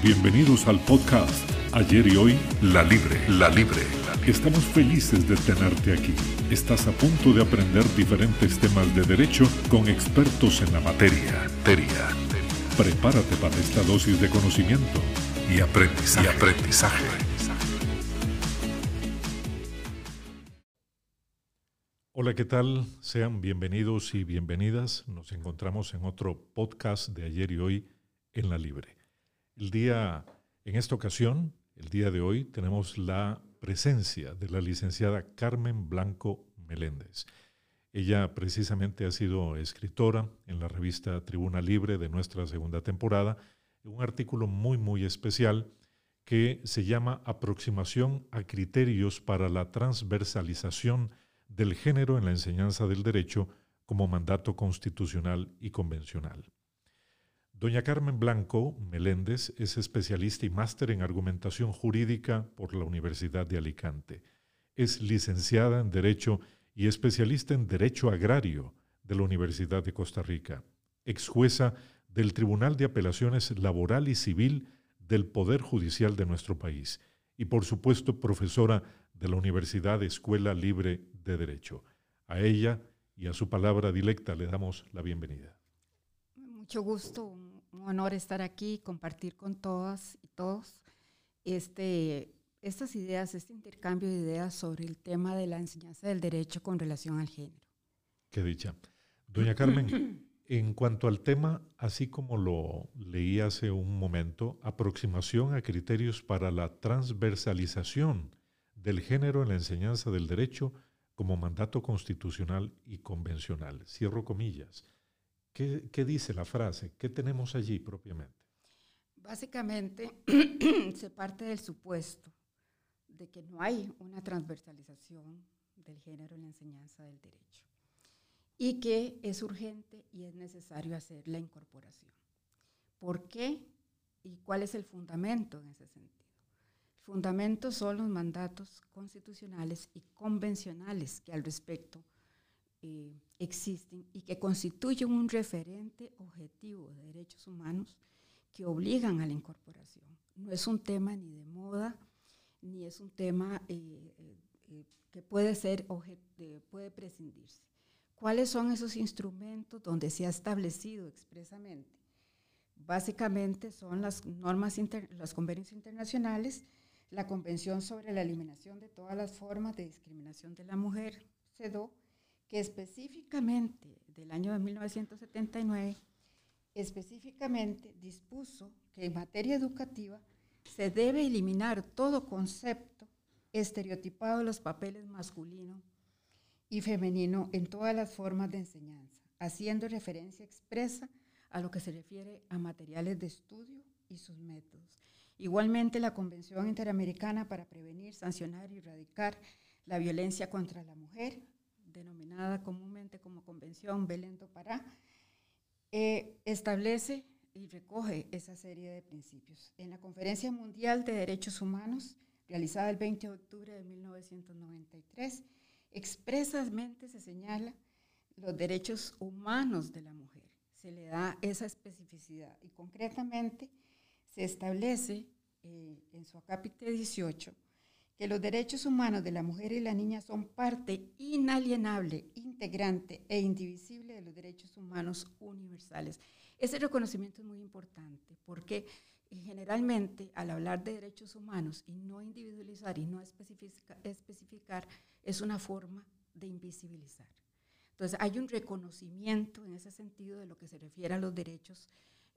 Bienvenidos al podcast Ayer y Hoy, La Libre, La Libre. Estamos felices de tenerte aquí. Estás a punto de aprender diferentes temas de derecho con expertos en la materia. Teria. Prepárate para esta dosis de conocimiento y aprendizaje. Y aprendizaje. Hola, ¿qué tal? Sean bienvenidos y bienvenidas. Nos encontramos en otro podcast de ayer y hoy en la Libre. El día, en esta ocasión, el día de hoy, tenemos la presencia de la licenciada Carmen Blanco Meléndez. Ella precisamente ha sido escritora en la revista Tribuna Libre de nuestra segunda temporada, un artículo muy, muy especial que se llama Aproximación a criterios para la transversalización del género en la enseñanza del derecho como mandato constitucional y convencional. Doña Carmen Blanco Meléndez es especialista y máster en argumentación jurídica por la Universidad de Alicante. Es licenciada en Derecho y especialista en Derecho Agrario de la Universidad de Costa Rica. Ex jueza del Tribunal de Apelaciones Laboral y Civil del Poder Judicial de nuestro país. Y por supuesto profesora de la Universidad Escuela Libre de Derecho. A ella y a su palabra directa le damos la bienvenida. Mucho gusto, un honor estar aquí, compartir con todas y todos este, estas ideas, este intercambio de ideas sobre el tema de la enseñanza del derecho con relación al género. Qué dicha. Doña Carmen, en cuanto al tema, así como lo leí hace un momento, aproximación a criterios para la transversalización del género en la enseñanza del derecho como mandato constitucional y convencional. Cierro comillas. ¿Qué, dice la frase? ¿Qué tenemos allí propiamente? Básicamente se parte del supuesto de que no hay una transversalización del género en la enseñanza del derecho y que es urgente y es necesario hacer la incorporación. ¿Por qué y cuál es el fundamento en ese sentido? El fundamento son los mandatos constitucionales y convencionales que al respecto eh, existen y que constituyen un referente objetivo de derechos humanos que obligan a la incorporación. No es un tema ni de moda, ni es un tema eh, eh, que puede ser puede prescindirse. ¿Cuáles son esos instrumentos donde se ha establecido expresamente? Básicamente son las normas, los convenios internacionales, la Convención sobre la Eliminación de todas las formas de discriminación de la mujer, CEDO, que específicamente del año de 1979, específicamente dispuso que en materia educativa se debe eliminar todo concepto estereotipado de los papeles masculino y femenino en todas las formas de enseñanza, haciendo referencia expresa a lo que se refiere a materiales de estudio y sus métodos. Igualmente, la Convención Interamericana para Prevenir, Sancionar y Erradicar la Violencia contra la Mujer denominada comúnmente como Convención Belén do Pará, eh, establece y recoge esa serie de principios. En la Conferencia Mundial de Derechos Humanos, realizada el 20 de octubre de 1993, expresamente se señala los derechos humanos de la mujer. Se le da esa especificidad y concretamente se establece eh, en su acápite 18 que los derechos humanos de la mujer y la niña son parte inalienable, integrante e indivisible de los derechos humanos universales. Ese reconocimiento es muy importante porque eh, generalmente al hablar de derechos humanos y no individualizar y no especificar, es una forma de invisibilizar. Entonces hay un reconocimiento en ese sentido de lo que se refiere a los derechos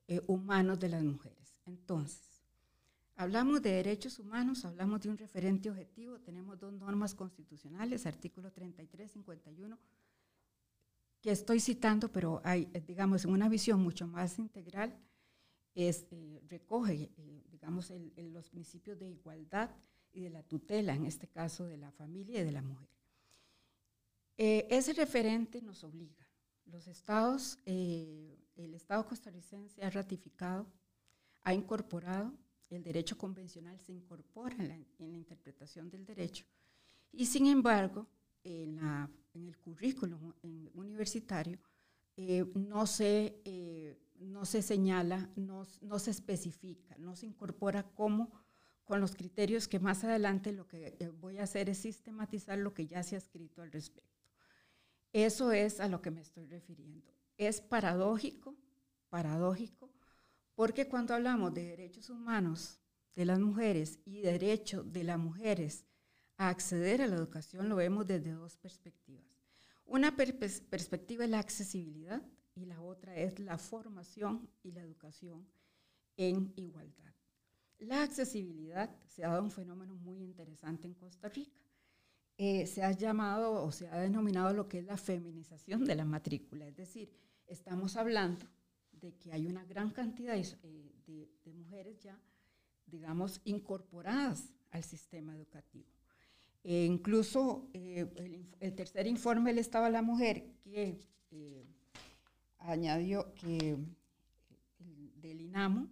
eh, humanos de las mujeres. Entonces, Hablamos de derechos humanos, hablamos de un referente objetivo, tenemos dos normas constitucionales, artículo 33, 51, que estoy citando, pero hay, digamos, en una visión mucho más integral, es, eh, recoge, eh, digamos, los principios de igualdad y de la tutela, en este caso de la familia y de la mujer. Eh, ese referente nos obliga. Los estados, el Estado costarricense ha ratificado, ha incorporado el derecho convencional se incorpora en la, interpretación del derecho y sin embargo en, el currículum universitario eh, no, se, eh, no se señala, no, no, se especifica, no se incorpora cómo con los criterios que más adelante lo que eh, voy a hacer es sistematizar lo que ya se ha escrito al respecto. Eso es a lo que me estoy refiriendo. Es paradójico, paradójico, porque cuando hablamos de derechos humanos de las mujeres y derecho de las mujeres a acceder a la educación, lo vemos desde dos perspectivas. Una perspectiva es la accesibilidad y la otra es la formación y la educación en igualdad. La accesibilidad se ha dado un fenómeno muy interesante en Costa Rica. Eh, se ha llamado o se ha denominado lo que es la feminización de la matrícula, es decir, estamos hablando de que hay una gran cantidad de, eh, mujeres ya, digamos, incorporadas al sistema educativo. E incluso eh, el, tercer informe del Estado de la Mujer que añadió que del INAMO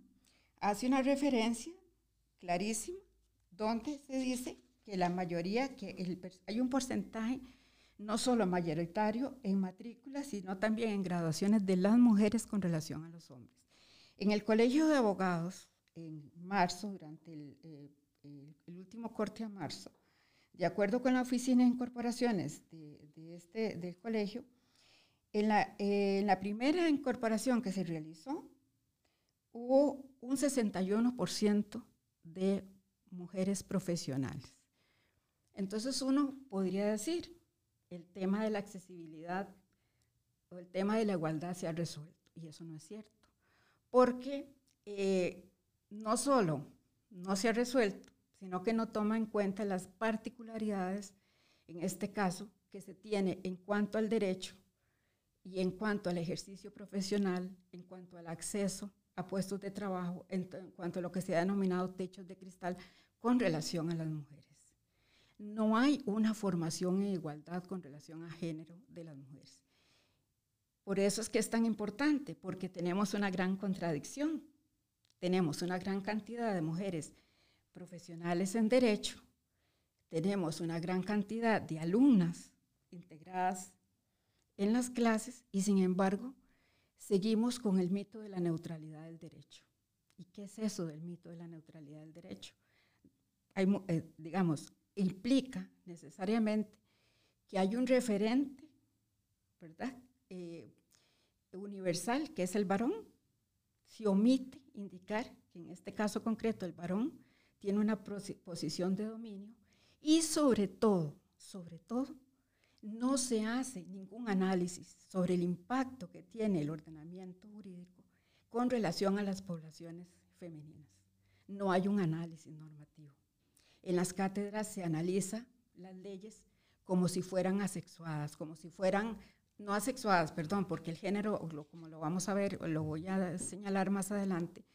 hace una referencia clarísima donde se dice que la mayoría, que hay un porcentaje no solo mayoritario en matrículas, sino también en graduaciones de las mujeres con relación a los hombres. En el Colegio de Abogados, en marzo, durante el, eh, último corte a marzo, de acuerdo con la Oficina de Incorporaciones de, este, del colegio, en la, en la primera incorporación que se realizó, hubo un 61% de mujeres profesionales. Entonces uno podría decir, el tema de la accesibilidad o el tema de la igualdad se ha resuelto, y eso no es cierto, porque eh, no solo no se ha resuelto, sino que no toma en cuenta las particularidades, en este caso, que se tiene en cuanto al derecho y en cuanto al ejercicio profesional, en cuanto al acceso a puestos de trabajo, en, cuanto a lo que se ha denominado techos de cristal con relación a las mujeres. No hay una formación en igualdad con relación a género de las mujeres. Por eso es que es tan importante, porque tenemos una gran contradicción. Tenemos una gran cantidad de mujeres profesionales en derecho, tenemos una gran cantidad de alumnas integradas en las clases y sin embargo seguimos con el mito de la neutralidad del derecho. ¿Y qué es eso del mito de la neutralidad del derecho? Eh, digamos, implica necesariamente que hay un referente, ¿verdad? Eh, universal, que es el varón, se omite indicar que en este caso concreto el varón tiene una posición de dominio y sobre todo, sobre todo, no se hace ningún análisis sobre el impacto que tiene el ordenamiento jurídico con relación a las poblaciones femeninas. No hay un análisis normativo. En las cátedras se analiza las leyes como si fueran asexuadas, como si fueran, no asexuadas, perdón, porque el género, como lo vamos a ver, lo voy a señalar más adelante,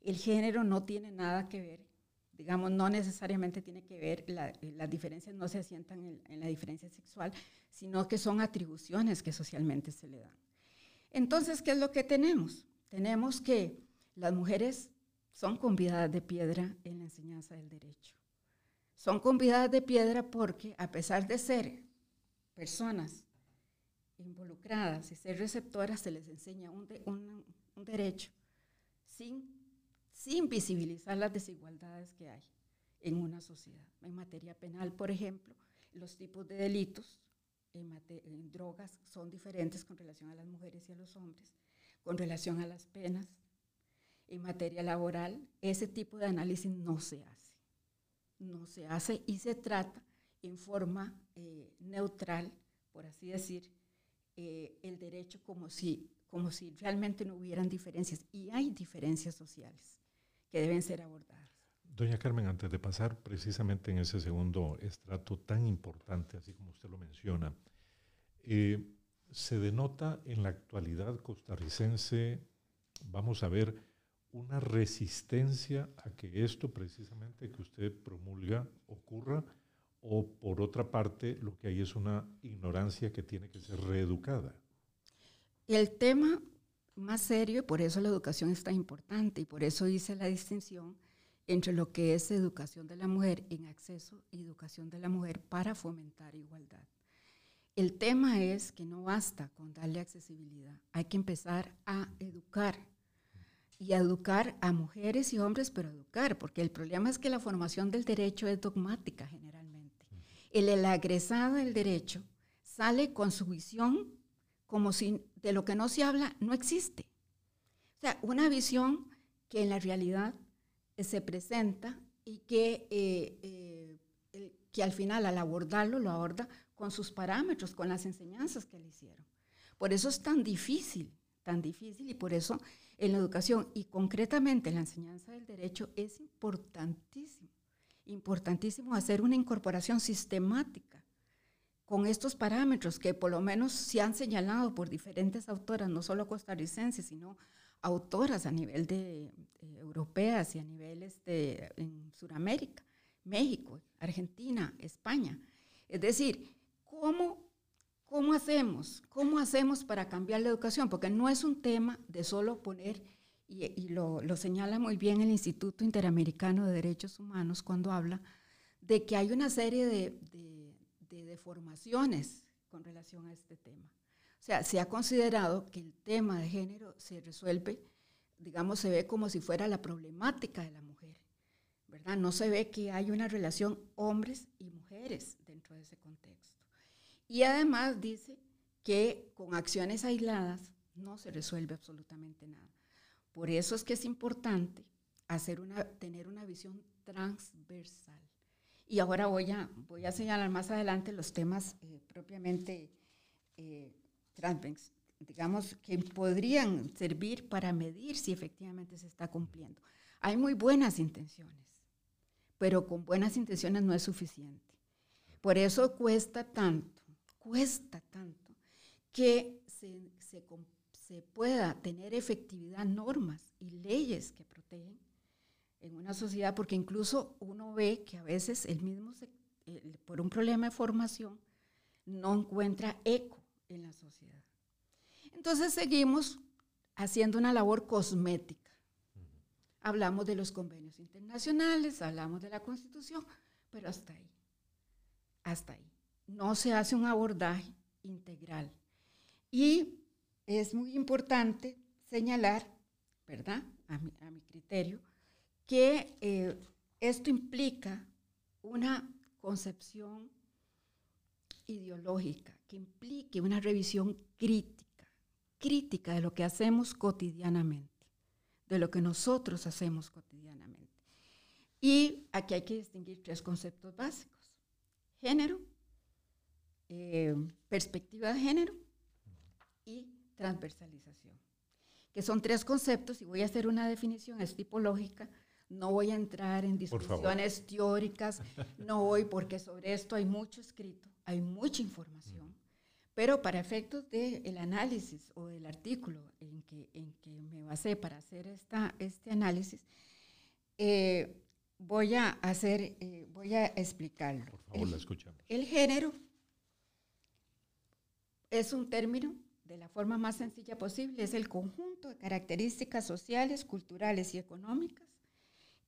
el género no tiene nada que ver digamos, no necesariamente tiene que ver, las diferencias no se asientan en, la diferencia sexual, sino que son atribuciones que socialmente se le dan. Entonces, ¿qué es lo que tenemos? Tenemos que las mujeres son convidadas de piedra en la enseñanza del derecho. Son convidadas de piedra porque a pesar de ser personas involucradas y ser receptoras, se les enseña un, derecho sin sin visibilizar las desigualdades que hay en una sociedad. En materia penal, por ejemplo, los tipos de delitos en, drogas son diferentes con relación a las mujeres y a los hombres, con relación a las penas. En materia laboral, ese tipo de análisis no se hace. No se hace y se trata en forma eh, neutral, por así decir, eh, el derecho como si, como si realmente no hubieran diferencias. Y hay diferencias sociales que deben ser abordadas. Doña Carmen, antes de pasar precisamente en ese segundo estrato tan importante, así como usted lo menciona, eh, se denota en la actualidad costarricense, vamos a ver, una resistencia a que esto precisamente que usted promulga ocurra, o por otra parte, lo que hay es una ignorancia que tiene que ser reeducada. El tema más serio, por eso la educación es tan importante y por eso hice la distinción entre lo que es educación de la mujer en acceso y educación de la mujer para fomentar igualdad. El tema es que no basta con darle accesibilidad, hay que empezar a educar y educar a mujeres y hombres, pero educar, porque el problema es que la formación del derecho es dogmática generalmente. El, el agresado del derecho sale con su visión como si de lo que no se habla no existe. O sea, una visión que en la realidad eh, se presenta y que, eh, eh, que al final al abordarlo lo aborda con sus parámetros, con las enseñanzas que le hicieron. Por eso es tan difícil, tan difícil y por eso en la educación y concretamente en la enseñanza del derecho es importantísimo, importantísimo hacer una incorporación sistemática con estos parámetros que por lo menos se han señalado por diferentes autoras, no solo costarricenses, sino autoras a nivel de, europeas y a niveles de en Sudamérica, México, Argentina, España. Es decir, ¿cómo ¿Cómo hacemos? ¿Cómo hacemos para cambiar la educación? Porque no es un tema de solo poner, y, lo, señala muy bien el Instituto Interamericano de Derechos Humanos cuando habla de que hay una serie de, de deformaciones con relación a este tema. O sea, se ha considerado que el tema de género se resuelve, digamos, se ve como si fuera la problemática de la mujer, ¿verdad? No se ve que hay una relación hombres y mujeres dentro de ese contexto. Y además dice que con acciones aisladas no se resuelve absolutamente nada. Por eso es que es importante tener una visión transversal. Y ahora voy a, voy a señalar más adelante los temas eh, propiamente eh, digamos, que podrían servir para medir si efectivamente se está cumpliendo. Hay muy buenas intenciones, pero con buenas intenciones no es suficiente. Por eso cuesta tanto cuesta tanto que se, pueda tener efectividad normas y leyes que protegen en una sociedad, porque incluso uno ve que a veces el mismo, por un problema de formación, no encuentra eco en la sociedad. Entonces seguimos haciendo una labor cosmética. Hablamos de los convenios internacionales, hablamos de la Constitución, pero hasta ahí, hasta ahí no se hace un abordaje integral. Y es muy importante señalar, ¿verdad? A mi, criterio, que eh, esto implica una concepción ideológica, que implique una revisión crítica, crítica de lo que hacemos cotidianamente, de lo que nosotros hacemos cotidianamente. Y aquí hay que distinguir tres conceptos básicos. Género, eh, perspectiva de género y transversalización, que son tres conceptos y voy a hacer una definición estipológica. No voy a entrar en discusiones teóricas, no voy porque sobre esto hay mucho escrito, hay mucha información, pero para efectos del análisis o del artículo en que, en que me basé para hacer esta, este análisis, eh, voy a hacer, eh, voy a explicarlo. Por favor, la escuchamos. El género es un término de la forma más sencilla posible, es el conjunto de características sociales, culturales y económicas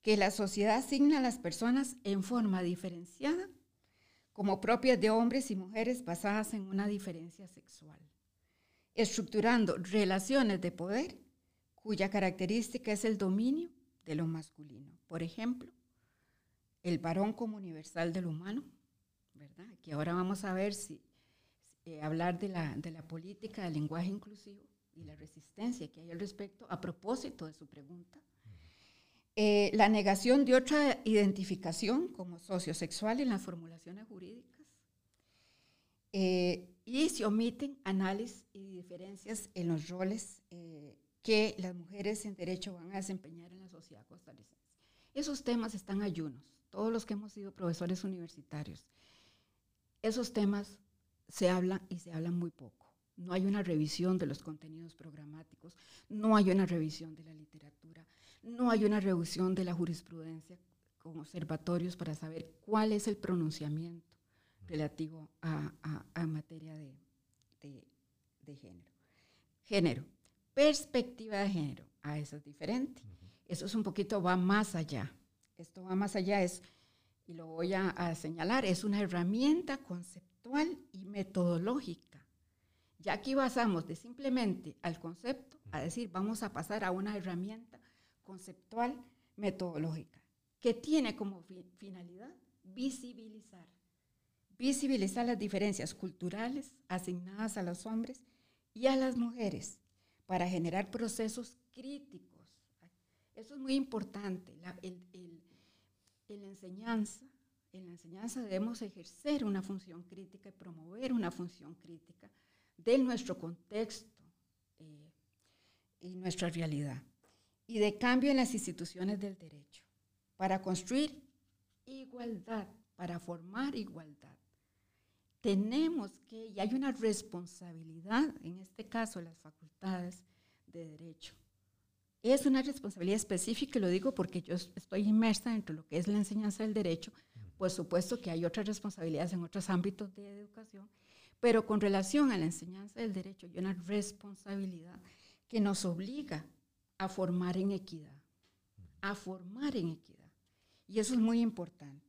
que la sociedad asigna a las personas en forma diferenciada como propias de hombres y mujeres basadas en una diferencia sexual, estructurando relaciones de poder cuya característica es el dominio de lo masculino. Por ejemplo, el varón como universal del humano, ¿verdad? Que ahora vamos a ver si eh, hablar de la, de la política del lenguaje inclusivo y la resistencia que hay al respecto a propósito de su pregunta. Eh, la negación de otra identificación como sociosexual en las formulaciones jurídicas. Eh, y se omiten análisis y diferencias en los roles que las mujeres en derecho van a desempeñar en la sociedad costarricense. Esos temas están ayunos, todos los que hemos sido profesores universitarios. Esos temas se habla y se habla muy poco. No hay una revisión de los contenidos programáticos, no hay una revisión de la literatura, no hay una revisión de la jurisprudencia con observatorios para saber cuál es el pronunciamiento relativo a, materia de, género. Género, perspectiva de género, a ah, eso es diferente. Eso es un poquito, va más allá. Esto va más allá, es, y lo voy a, a señalar, es una herramienta conceptual y metodológica, Ya aquí basamos de simplemente al concepto a decir, vamos a pasar a una herramienta conceptual metodológica que tiene como finalidad visibilizar, visibilizar las diferencias culturales asignadas a los hombres y a las mujeres para generar procesos críticos. Eso es muy importante. La, en la enseñanza, en la enseñanza debemos ejercer una función crítica y promover una función crítica de nuestro contexto eh, y nuestra realidad. Y de cambio en las instituciones del derecho, para construir igualdad, para formar igualdad. Tenemos que, y hay una responsabilidad, en este caso las facultades de derecho. Es una responsabilidad específica, y lo digo porque yo estoy inmersa dentro de lo que es la enseñanza del derecho. Por supuesto que hay otras responsabilidades en otros ámbitos de educación, pero con relación a la enseñanza del derecho hay una responsabilidad que nos obliga a formar en equidad, a formar en equidad. Y eso es muy importante.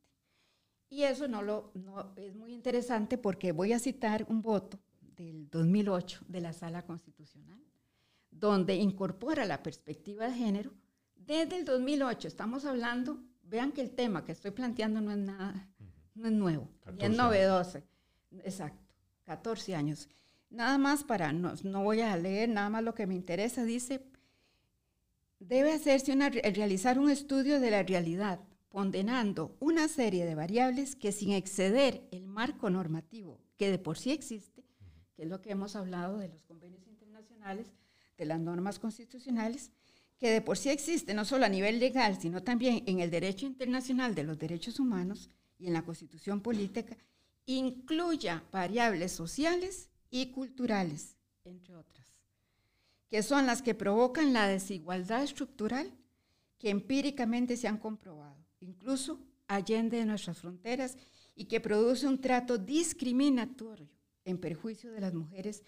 Y eso no lo, no, es muy interesante porque voy a citar un voto del 2008 de la Sala Constitucional, donde incorpora la perspectiva de género desde el 2008. Estamos hablando, vean que el tema que estoy planteando no es nada, no es nuevo, es novedoso. Exacto. 14 años. Nada más para, no, no, voy a leer nada más lo que me interesa, dice, debe hacerse una, realizar un estudio de la realidad, condenando una serie de variables que sin exceder el marco normativo que de por sí existe, que es lo que hemos hablado de los convenios internacionales, de las normas constitucionales, que de por sí existe no solo a nivel legal, sino también en el derecho internacional de los derechos humanos y en la constitución política, incluya variables sociales y culturales, entre otras, que son las que provocan la desigualdad estructural que empíricamente se han comprobado, incluso allende de nuestras fronteras, y que produce un trato discriminatorio en perjuicio de las mujeres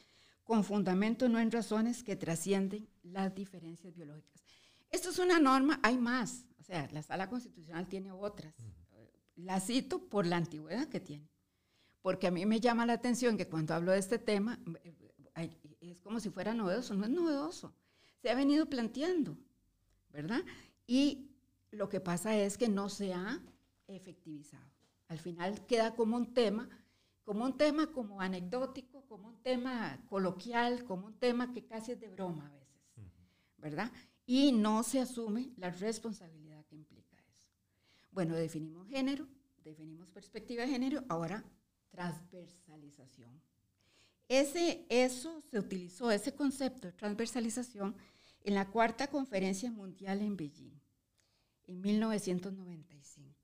con fundamento no en razones que trascienden las diferencias biológicas. Esto es una norma, hay más, o sea, la sala constitucional tiene otras. La cito por la antigüedad que tiene porque a mí me llama la atención que cuando hablo de este tema eh, es como si fuera novedoso, no es novedoso, se ha venido planteando, ¿verdad? Y lo que pasa es que no se ha efectivizado. Al final queda como un tema, como un tema como anecdótico, como un tema coloquial, como un tema que casi es de broma a veces, ¿verdad? Y no se asume la responsabilidad que implica eso. Bueno, definimos género, definimos perspectiva de género, ahora transversalización. Ese, eso se utilizó, ese concepto de transversalización, en la cuarta conferencia mundial en Beijing, en 1995.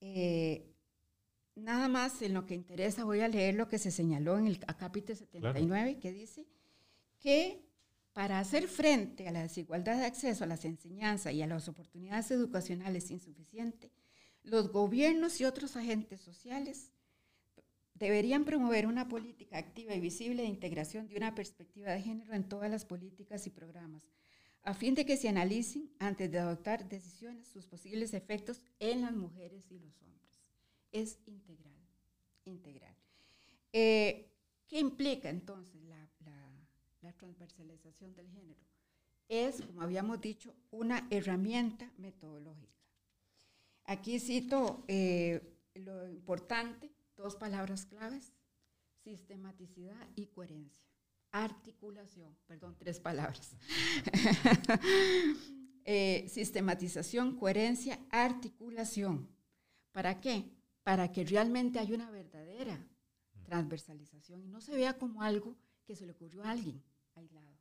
Eh, nada más en lo que interesa voy a leer lo que se señaló en el capítulo 79, que dice que para hacer frente a la desigualdad de acceso a las enseñanzas y a las oportunidades educacionales insuficientes, los gobiernos y otros agentes sociales deberían promover una política activa y visible de integración de una perspectiva de género en todas las políticas y programas, a fin de que se analicen antes de adoptar decisiones sus posibles efectos en las mujeres y los hombres. Es integral, integral. Eh, ¿Qué implica entonces la, transversalización del género? Es, como habíamos dicho, una herramienta metodológica. Aquí cito eh, lo importante Dos palabras claves, sistematicidad y coherencia. Articulación, perdón, tres palabras. Eh, sistematización, coherencia, articulación. ¿Para qué? Para que realmente haya una verdadera transversalización y no se vea como algo que se le ocurrió a alguien aislado,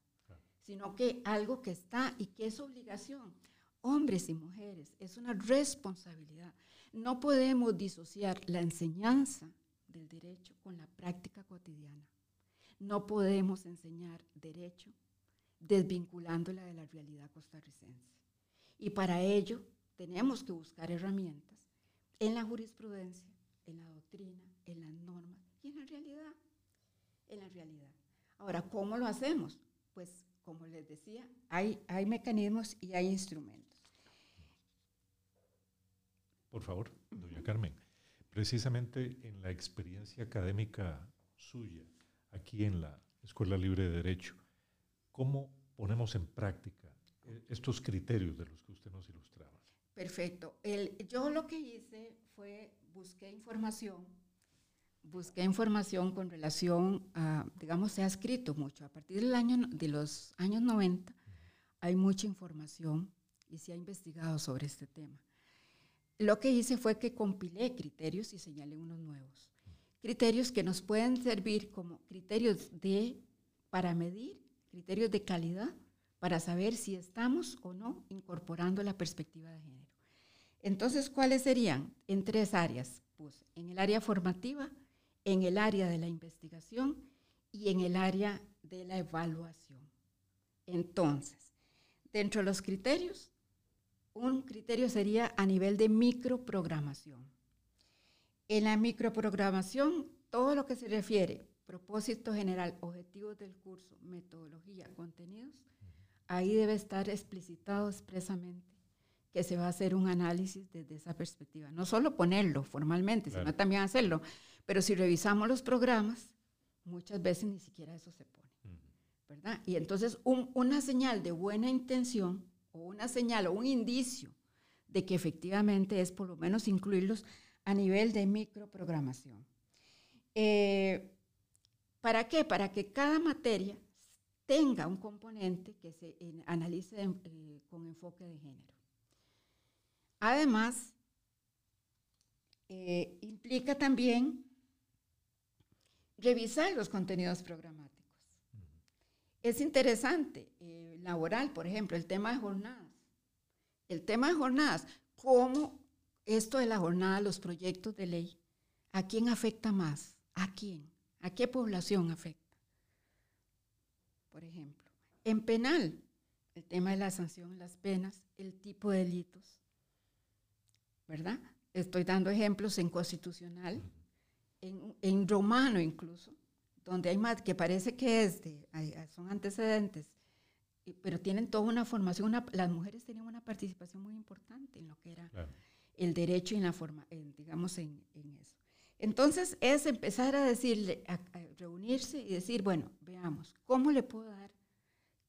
sino que algo que está y que es obligación. Hombres y mujeres, es una responsabilidad. No podemos disociar la enseñanza del derecho con la práctica cotidiana. No podemos enseñar derecho desvinculándola de la realidad costarricense. Y para ello tenemos que buscar herramientas en la jurisprudencia, en la doctrina, en las normas y en la realidad. En la realidad. Ahora, ¿cómo lo hacemos? Pues, como les decía, hay, hay mecanismos y hay instrumentos. Por favor, doña Carmen. Precisamente en la experiencia académica suya, aquí en la Escuela Libre de Derecho. ¿Cómo ponemos en práctica eh, estos criterios de los que usted nos ilustraba? Perfecto. Yo lo que hice fue busqué información, busqué información con relación a, digamos, se ha escrito mucho. A partir del año, de los años 90 hay mucha información y se ha investigado sobre este tema. Lo que hice fue que compilé criterios y señalé unos nuevos. Criterios que nos pueden servir como criterios de, para medir, criterios de calidad, para saber si estamos o no incorporando la perspectiva de género. Entonces, ¿cuáles serían? En tres áreas. Pues, en el área formativa, en el área de la investigación y en el área de la evaluación. Entonces, dentro de los criterios, un criterio sería a nivel de microprogramación. En la microprogramación, todo lo que se refiere, propósito general, objetivos del curso, metodología, contenidos, ahí debe estar explicitado expresamente que se va a hacer un análisis desde esa perspectiva. No solo ponerlo formalmente, sino también hacerlo. Pero si revisamos los programas, muchas veces ni siquiera eso se pone. ¿verdad? Y entonces una señal de buena intención o una señal o un indicio de que efectivamente es por lo menos incluirlos a nivel de microprogramación. Eh, ¿Para qué? Para que cada materia tenga un componente que se analice eh, con enfoque de género. Además, eh, implica también revisar los contenidos programáticos. Es interesante, eh, laboral, por ejemplo, el tema de jornadas. El tema de jornadas, cómo esto de la jornada, los proyectos de ley, ¿a quién afecta más? ¿A quién? ¿A qué población afecta? Por ejemplo, en penal, el tema de la sanción, las penas, el tipo de delitos, ¿verdad? Estoy dando ejemplos en constitucional, en, romano incluso, donde hay más, que parece que es de, son antecedentes, pero tienen toda una formación, las mujeres tenían una participación muy importante en lo que era el derecho y la forma, digamos, en, eso. Entonces es empezar a decirle, a, reunirse y decir, bueno, veamos, ¿cómo le puedo dar?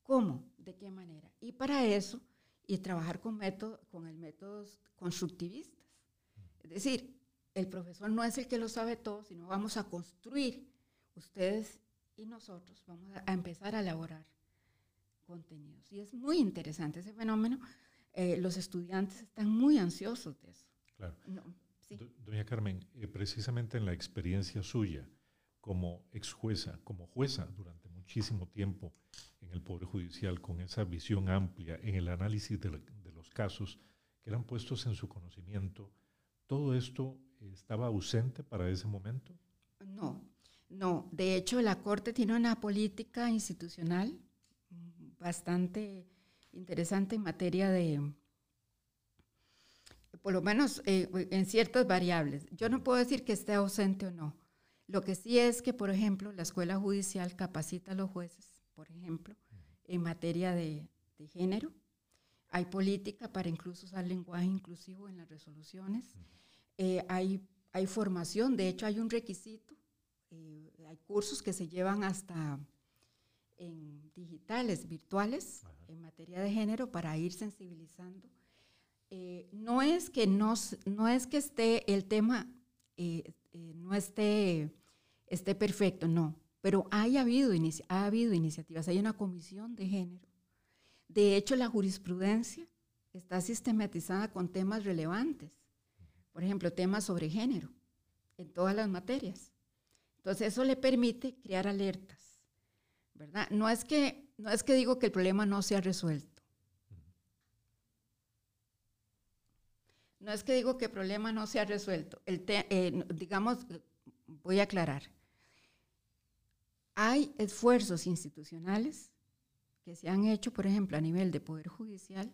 ¿Cómo? ¿De qué manera? Y para eso, y trabajar con, método, con el métodos constructivistas. Es decir, el profesor no es el que lo sabe todo, sino vamos a construir ustedes y nosotros, vamos a, empezar a elaborar contenidos. Y es muy interesante ese fenómeno. Eh, los estudiantes están muy ansiosos de eso. Claro. Doña Carmen, eh, precisamente en la experiencia suya como ex jueza, como jueza durante muchísimo tiempo en el Poder Judicial, con esa visión amplia en el análisis de, de los casos que eran puestos en su conocimiento, ¿todo esto estaba ausente para ese momento? No, no. De hecho, la Corte tiene una política institucional bastante interesante en materia de, por lo menos eh, en ciertas variables. Yo no puedo decir que esté ausente o no. Lo que sí es que, por ejemplo, la Escuela Judicial capacita a los jueces, por ejemplo, en materia de, género. Hay política para incluso usar lenguaje inclusivo en las resoluciones. Eh, hay, hay formación, de hecho hay un requisito, eh, hay cursos que se llevan hasta en digitales, virtuales, en materia de género para ir sensibilizando. Eh, no, es que no, no es que esté el tema, no esté, esté perfecto, no, pero hay habido, ha habido iniciativas, hay una comisión de género. De hecho, la jurisprudencia está sistematizada con temas relevantes por ejemplo, temas sobre género en todas las materias. Entonces, eso le permite crear alertas, ¿verdad? No es que, no es que digo que el problema no sea resuelto. No es que digo que el problema no sea resuelto. El eh, digamos, voy a aclarar. Hay esfuerzos institucionales que se han hecho, por ejemplo, a nivel de Poder Judicial,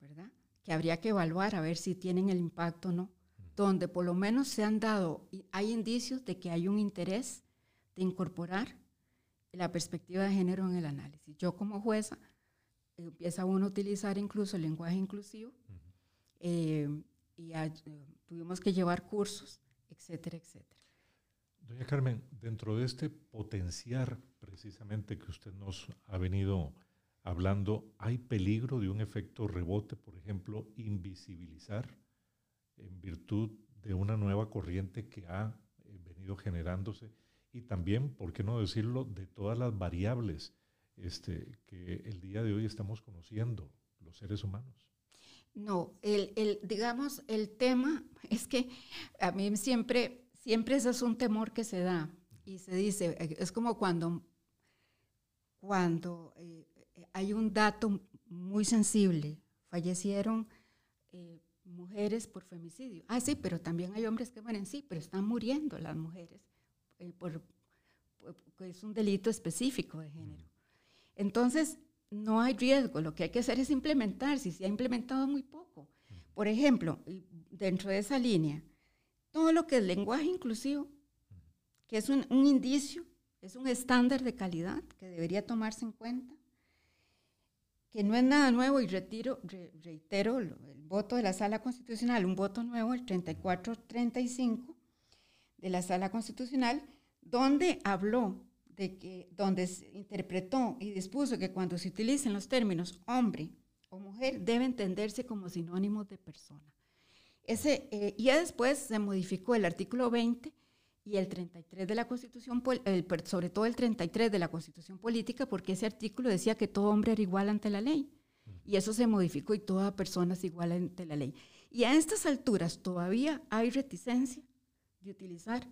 ¿verdad? que habría que evaluar a ver si tienen el impacto o no, donde por lo menos se han dado, hay indicios de que hay un interés de incorporar la perspectiva de género en el análisis. Yo como jueza empieza uno a utilizar incluso el lenguaje inclusivo eh, y tuvimos que llevar cursos, etcétera, etcétera. Doña Carmen, dentro de este potenciar precisamente que usted nos ha venido hablando, ¿hay peligro de un efecto rebote, por ejemplo, invisibilizar en virtud de una nueva corriente que ha eh, venido generándose y también, por qué no decirlo, de todas las variables este, que el día de hoy estamos conociendo los seres humanos? No, el, el, digamos, el tema es que a mí siempre, siempre ese es un temor que se da y se dice, es como cuando, cuando eh, hay un dato muy sensible, fallecieron eh, mujeres por femicidio. Ah, sí, pero también hay hombres que mueren, sí, pero están muriendo las mujeres eh, por, es un delito específico de género. Entonces, no hay riesgo, lo que hay que hacer es implementar, si se ha implementado muy poco. Por ejemplo, dentro de esa línea, todo lo que es lenguaje inclusivo, que es un, indicio, es un estándar de calidad que debería tomarse en cuenta, que no es nada nuevo y retiro, reitero el voto de la Sala Constitucional, un voto nuevo, el 3435 de la Sala Constitucional, donde habló de que, donde interpretó y dispuso que cuando se utilicen los términos hombre o mujer debe entenderse como sinónimos de persona. Ese, eh, ya después se modificó el artículo 20 y el 33 de la Constitución, sobre todo el 33 de la Constitución Política, porque ese artículo decía que todo hombre era igual ante la ley. Y eso se modificó y toda persona es igual ante la ley. Y a estas alturas todavía hay reticencia de utilizar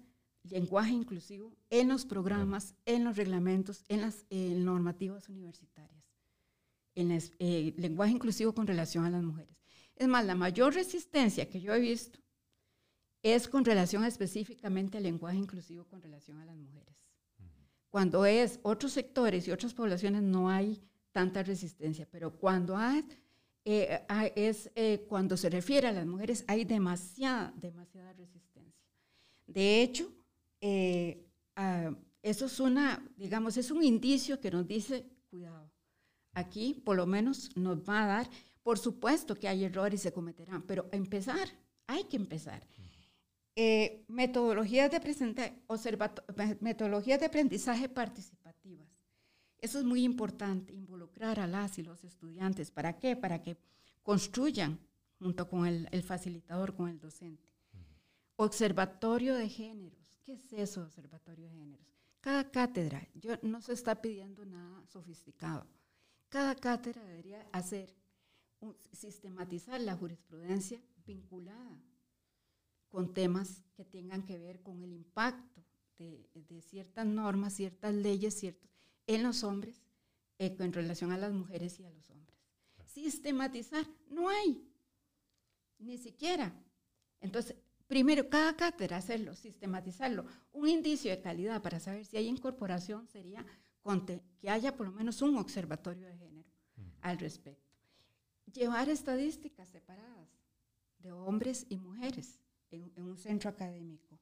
lenguaje inclusivo en los programas, en los reglamentos, en las normativas universitarias. En el eh, lenguaje inclusivo con relación a las mujeres. Es más, la mayor resistencia que yo he visto es con relación específicamente al lenguaje inclusivo con relación a las mujeres. Cuando es otros sectores y otras poblaciones no hay tanta resistencia, pero cuando hay, eh, es eh, cuando se refiere a las mujeres hay demasiada, demasiada resistencia. De hecho, eh, eso es una, digamos, es un indicio que nos dice, cuidado, aquí por lo menos nos va a dar, por supuesto que hay errores y se cometerán, pero empezar, hay que empezar. Eh, metodologías, de metodologías de aprendizaje participativas. Eso es muy importante, involucrar a las y los estudiantes. ¿Para qué? Para que construyan junto con el, el facilitador, con el docente. Observatorio de géneros. ¿Qué es eso, observatorio de géneros? Cada cátedra, yo, no se está pidiendo nada sofisticado. Cada cátedra debería hacer, sistematizar la jurisprudencia vinculada con temas que tengan que ver con el impacto de, ciertas normas, ciertas leyes, ciertos, en los hombres, eh, en relación a las mujeres y a los hombres. Sistematizar, no hay, ni siquiera. Entonces, Primero, cada cátedra hacerlo, sistematizarlo. Un indicio de calidad para saber si hay incorporación sería que haya por lo menos un observatorio de género al respecto. Llevar estadísticas separadas de hombres y mujeres en, un centro académico.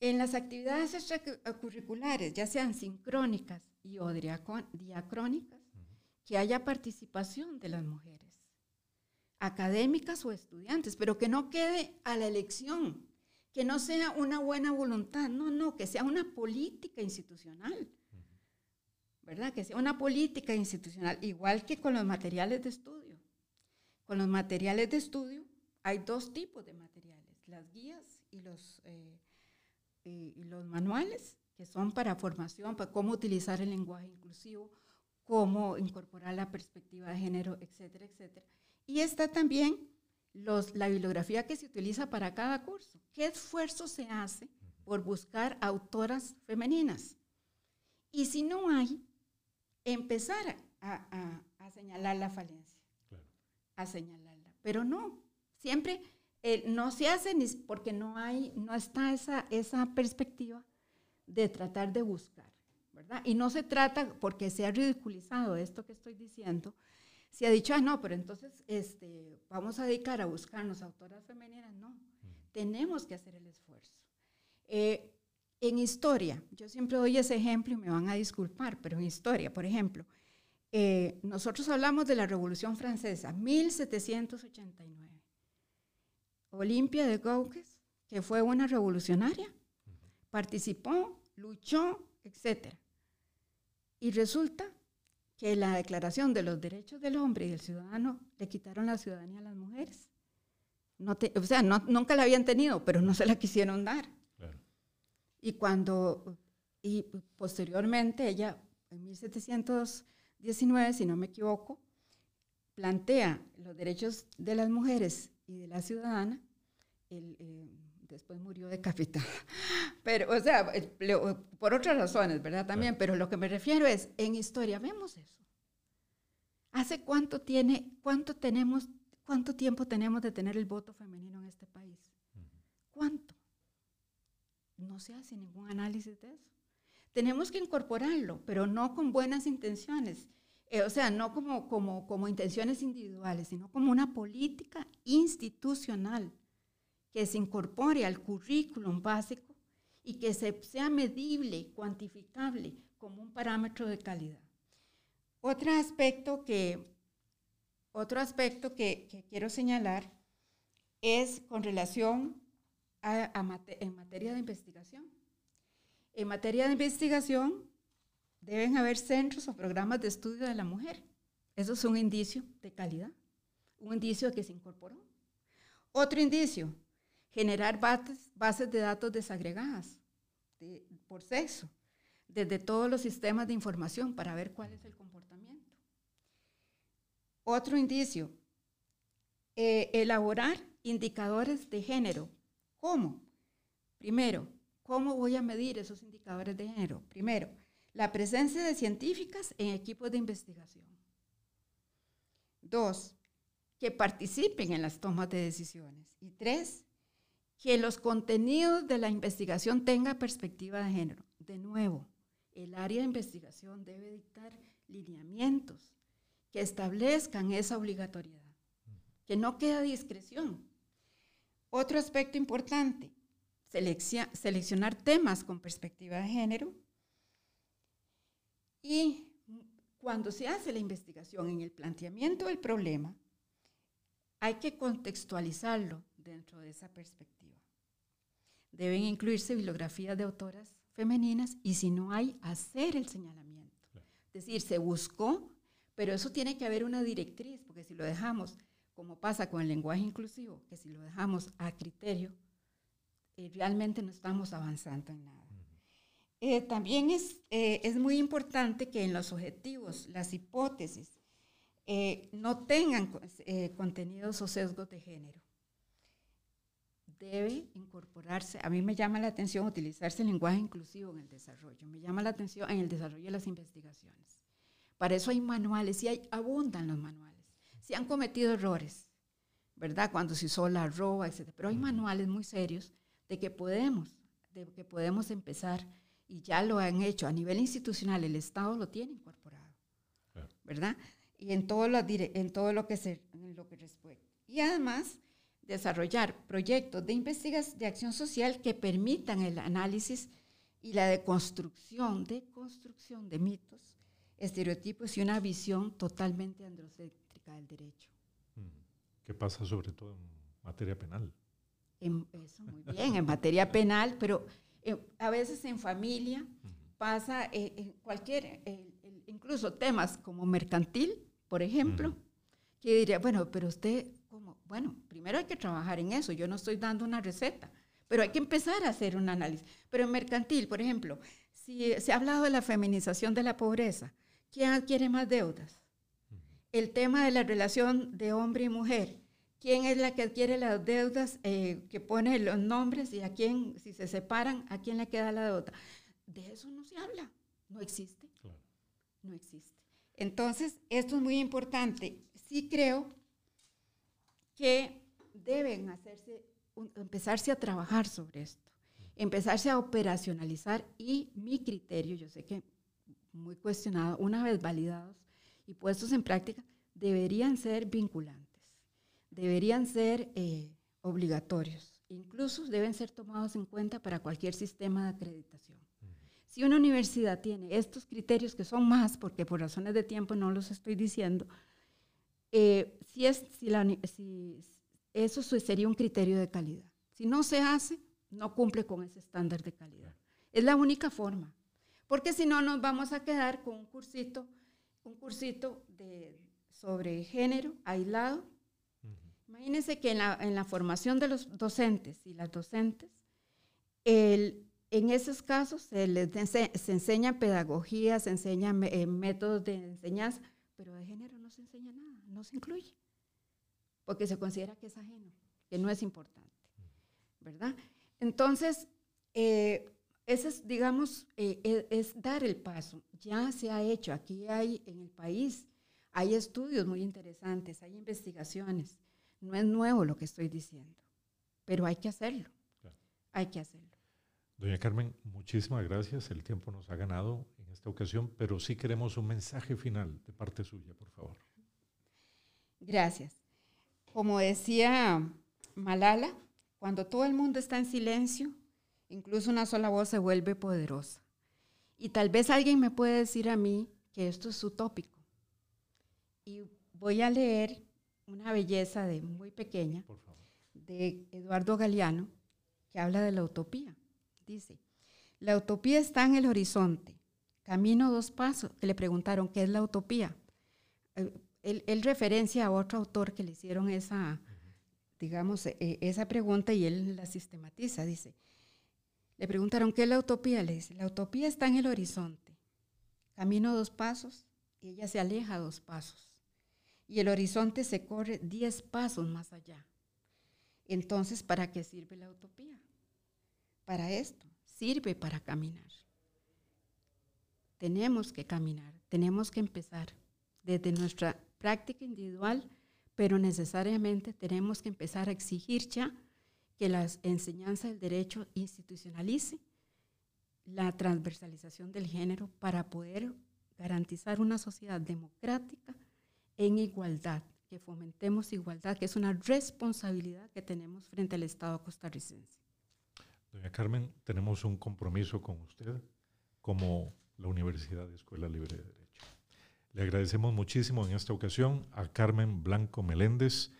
En las actividades extracurriculares, ya sean sincrónicas y o diacrónicas, que haya participación de las mujeres académicas o estudiantes, pero que no quede a la elección, que no sea una buena voluntad, no, no, que sea una política institucional, ¿verdad? Que sea una política institucional, igual que con los materiales de estudio. Con los materiales de estudio hay dos tipos de materiales, las guías y los, eh, los manuales, que son para formación, para cómo utilizar el lenguaje inclusivo, cómo incorporar la perspectiva de género, etcétera, etcétera. Y está también los, la bibliografía que se utiliza para cada curso. ¿Qué esfuerzo se hace por buscar autoras femeninas? Y si no hay, empezar a, a, señalar la falencia, a señalarla. Pero no, siempre eh, no se hace ni porque no hay, no está esa, esa perspectiva de tratar de buscar, ¿verdad? Y no se trata porque se ha ridiculizado esto que estoy diciendo, se ha dicho, ah, no, pero entonces este, vamos a dedicar a buscarnos autoras femeninas. No, tenemos que hacer el esfuerzo. Eh, en historia, yo siempre doy ese ejemplo y me van a disculpar, pero en historia, por ejemplo, eh, nosotros hablamos de la Revolución Francesa, 1789. Olimpia de Gauques, que fue una revolucionaria, participó, luchó, etc. Y resulta que la Declaración de los Derechos del Hombre y del Ciudadano le quitaron la ciudadanía a las mujeres. No o sea, nunca la habían tenido, pero no se la quisieron dar. Y cuando, y posteriormente ella, en 1719, si no me equivoco, plantea los derechos de las mujeres y de la ciudadana, eh, después murió decapitada. Pero, o sea, por otras razones, ¿verdad? También, pero lo que me refiero es, en historia vemos eso. ¿Hace cuánto tiene, cuánto tenemos, cuánto tiempo tenemos de tener el voto femenino en este país? ¿Cuánto? No se hace ningún análisis de eso. Tenemos que incorporarlo, pero no con buenas intenciones. Eh, o sea, no como, como, como intenciones individuales, sino como una política institucional que se incorpore al currículum básico y que sea medible, cuantificable como un parámetro de calidad. Otro aspecto que, otro aspecto que, quiero señalar es con relación a, en materia de investigación. En materia de investigación deben haber centros o programas de estudio de la mujer. Eso es un indicio de calidad, un indicio de que se incorporó. Otro indicio, generar bases, de datos desagregadas por sexo, desde todos los sistemas de información para ver cuál es el comportamiento. Otro indicio, eh, elaborar indicadores de género. ¿Cómo? Primero, ¿cómo voy a medir esos indicadores de género? Primero, la presencia de científicas en equipos de investigación. Dos, que participen en las tomas de decisiones. Y tres, que los contenidos de la investigación tengan perspectiva de género. De nuevo, el área de investigación debe dictar lineamientos que establezcan esa obligatoriedad, que no queda discreción. Otro aspecto importante, seleccionar temas con perspectiva de género y cuando se hace la investigación en el planteamiento del problema, hay que contextualizarlo dentro de esa perspectiva. Deben incluirse bibliografías de autoras femeninas y si no hay, hacer el señalamiento. Es decir, se buscó, pero eso tiene que haber una directriz, porque si lo dejamos, como pasa con el lenguaje inclusivo, que si lo dejamos a criterio, eh, realmente no estamos avanzando en nada. Eh, también es, eh, es muy importante que en los objetivos, las hipótesis, no tengan contenidos o sesgos de género debe incorporarse, a mí me llama la atención utilizarse el lenguaje inclusivo en el desarrollo, me llama la atención en el desarrollo de las investigaciones. Para eso hay manuales y hay, abundan los manuales. Se han cometido errores, ¿verdad? Cuando se usó la arroba, etc. Pero hay manuales muy serios de que podemos, de que podemos empezar y ya lo han hecho a nivel institucional, el Estado lo tiene incorporado, ¿verdad? Y en todo lo, en todo lo que se, en lo que respecta. Y además, desarrollar proyectos de investigación de acción social que permitan el análisis y la deconstrucción, deconstrucción de mitos, estereotipos y una visión totalmente androcéntrica del derecho. Mm. ¿Qué pasa sobre todo en materia penal? En, eso, muy bien, en materia penal, pero eh, a veces en familia pasa eh, en cualquier, incluso temas como mercantil, por ejemplo, que diría, bueno, pero usted bueno, primero hay que trabajar en eso. Yo no estoy dando una receta, pero hay que empezar a hacer un análisis. Pero en mercantil, por ejemplo, si se ha hablado de la feminización de la pobreza, ¿quién adquiere más deudas? El tema de la relación de hombre y mujer. ¿Quién es la que adquiere las deudas, eh, que pone los nombres y a quién, si se separan, a quién le queda la deuda? De eso no se habla, no existe. No existe. Entonces, esto es muy importante. Sí creo que deben hacerse, empezarse a trabajar sobre esto, empezarse a operacionalizar y mi criterio, yo sé que muy cuestionado, una vez validados y puestos en práctica, deberían ser vinculantes, deberían ser eh, obligatorios, incluso deben ser tomados en cuenta para cualquier sistema de acreditación. Si una universidad tiene estos criterios, que son más, porque por razones de tiempo no los estoy diciendo, eh, si es, si, la, si eso sería un criterio de calidad. Si no se hace, no cumple con ese estándar de calidad. Es la única forma. Porque si no, nos vamos a quedar con un cursito, un cursito de, sobre género aislado. Imagínense que en la, en la, formación de los docentes y las docentes, el, en esos casos se les se enseña pedagogía, se enseñan eh, métodos de enseñanza, pero de género no se enseña nada, no se incluye, porque se considera que es ajeno, que no es importante, ¿verdad? Entonces, eh, ese es, digamos, eh, e, es, dar el paso. Ya se ha hecho, aquí hay en el país, hay estudios muy interesantes, hay investigaciones. No es nuevo lo que estoy diciendo, pero hay que hacerlo. Hay que hacerlo. Doña Carmen, muchísimas gracias. El tiempo nos ha ganado en esta ocasión, pero sí queremos un mensaje final de parte suya, por favor. Gracias. Como decía Malala, cuando todo el mundo está en silencio, incluso una sola voz se vuelve poderosa. Y tal vez alguien me puede decir a mí que esto es utópico. Y voy a leer una belleza de muy pequeña de Eduardo Galeano que habla de la utopía. Dice, la utopía está en el horizonte. Camino dos pasos. Que le preguntaron, ¿qué es la utopía? Eh, él, referencia a otro autor que le hicieron esa, digamos, e, e, esa pregunta y él la sistematiza. Dice, le preguntaron, ¿qué es la utopía? Le dice, la utopía está en el horizonte. Camino dos pasos y ella se aleja dos pasos. Y el horizonte se corre diez pasos más allá. Entonces, ¿para qué sirve la utopía? Para esto, sirve para caminar. Tenemos que caminar, tenemos que empezar desde nuestra práctica individual, pero necesariamente tenemos que empezar a exigir ya que la enseñanza del derecho institucionalice la transversalización del género para poder garantizar una sociedad democrática en igualdad, que fomentemos igualdad, que es una responsabilidad que tenemos frente al Estado costarricense. Doña Carmen, tenemos un compromiso con usted como la Universidad de Escuela Libre de Derecho. Le agradecemos muchísimo en esta ocasión a Carmen Blanco Meléndez,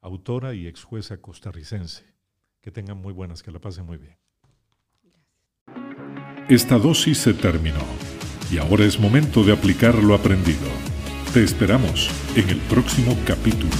autora y ex jueza costarricense. Que tengan muy buenas, que la pasen muy bien. Esta dosis se terminó y ahora es momento de aplicar lo aprendido. Te esperamos en el próximo capítulo.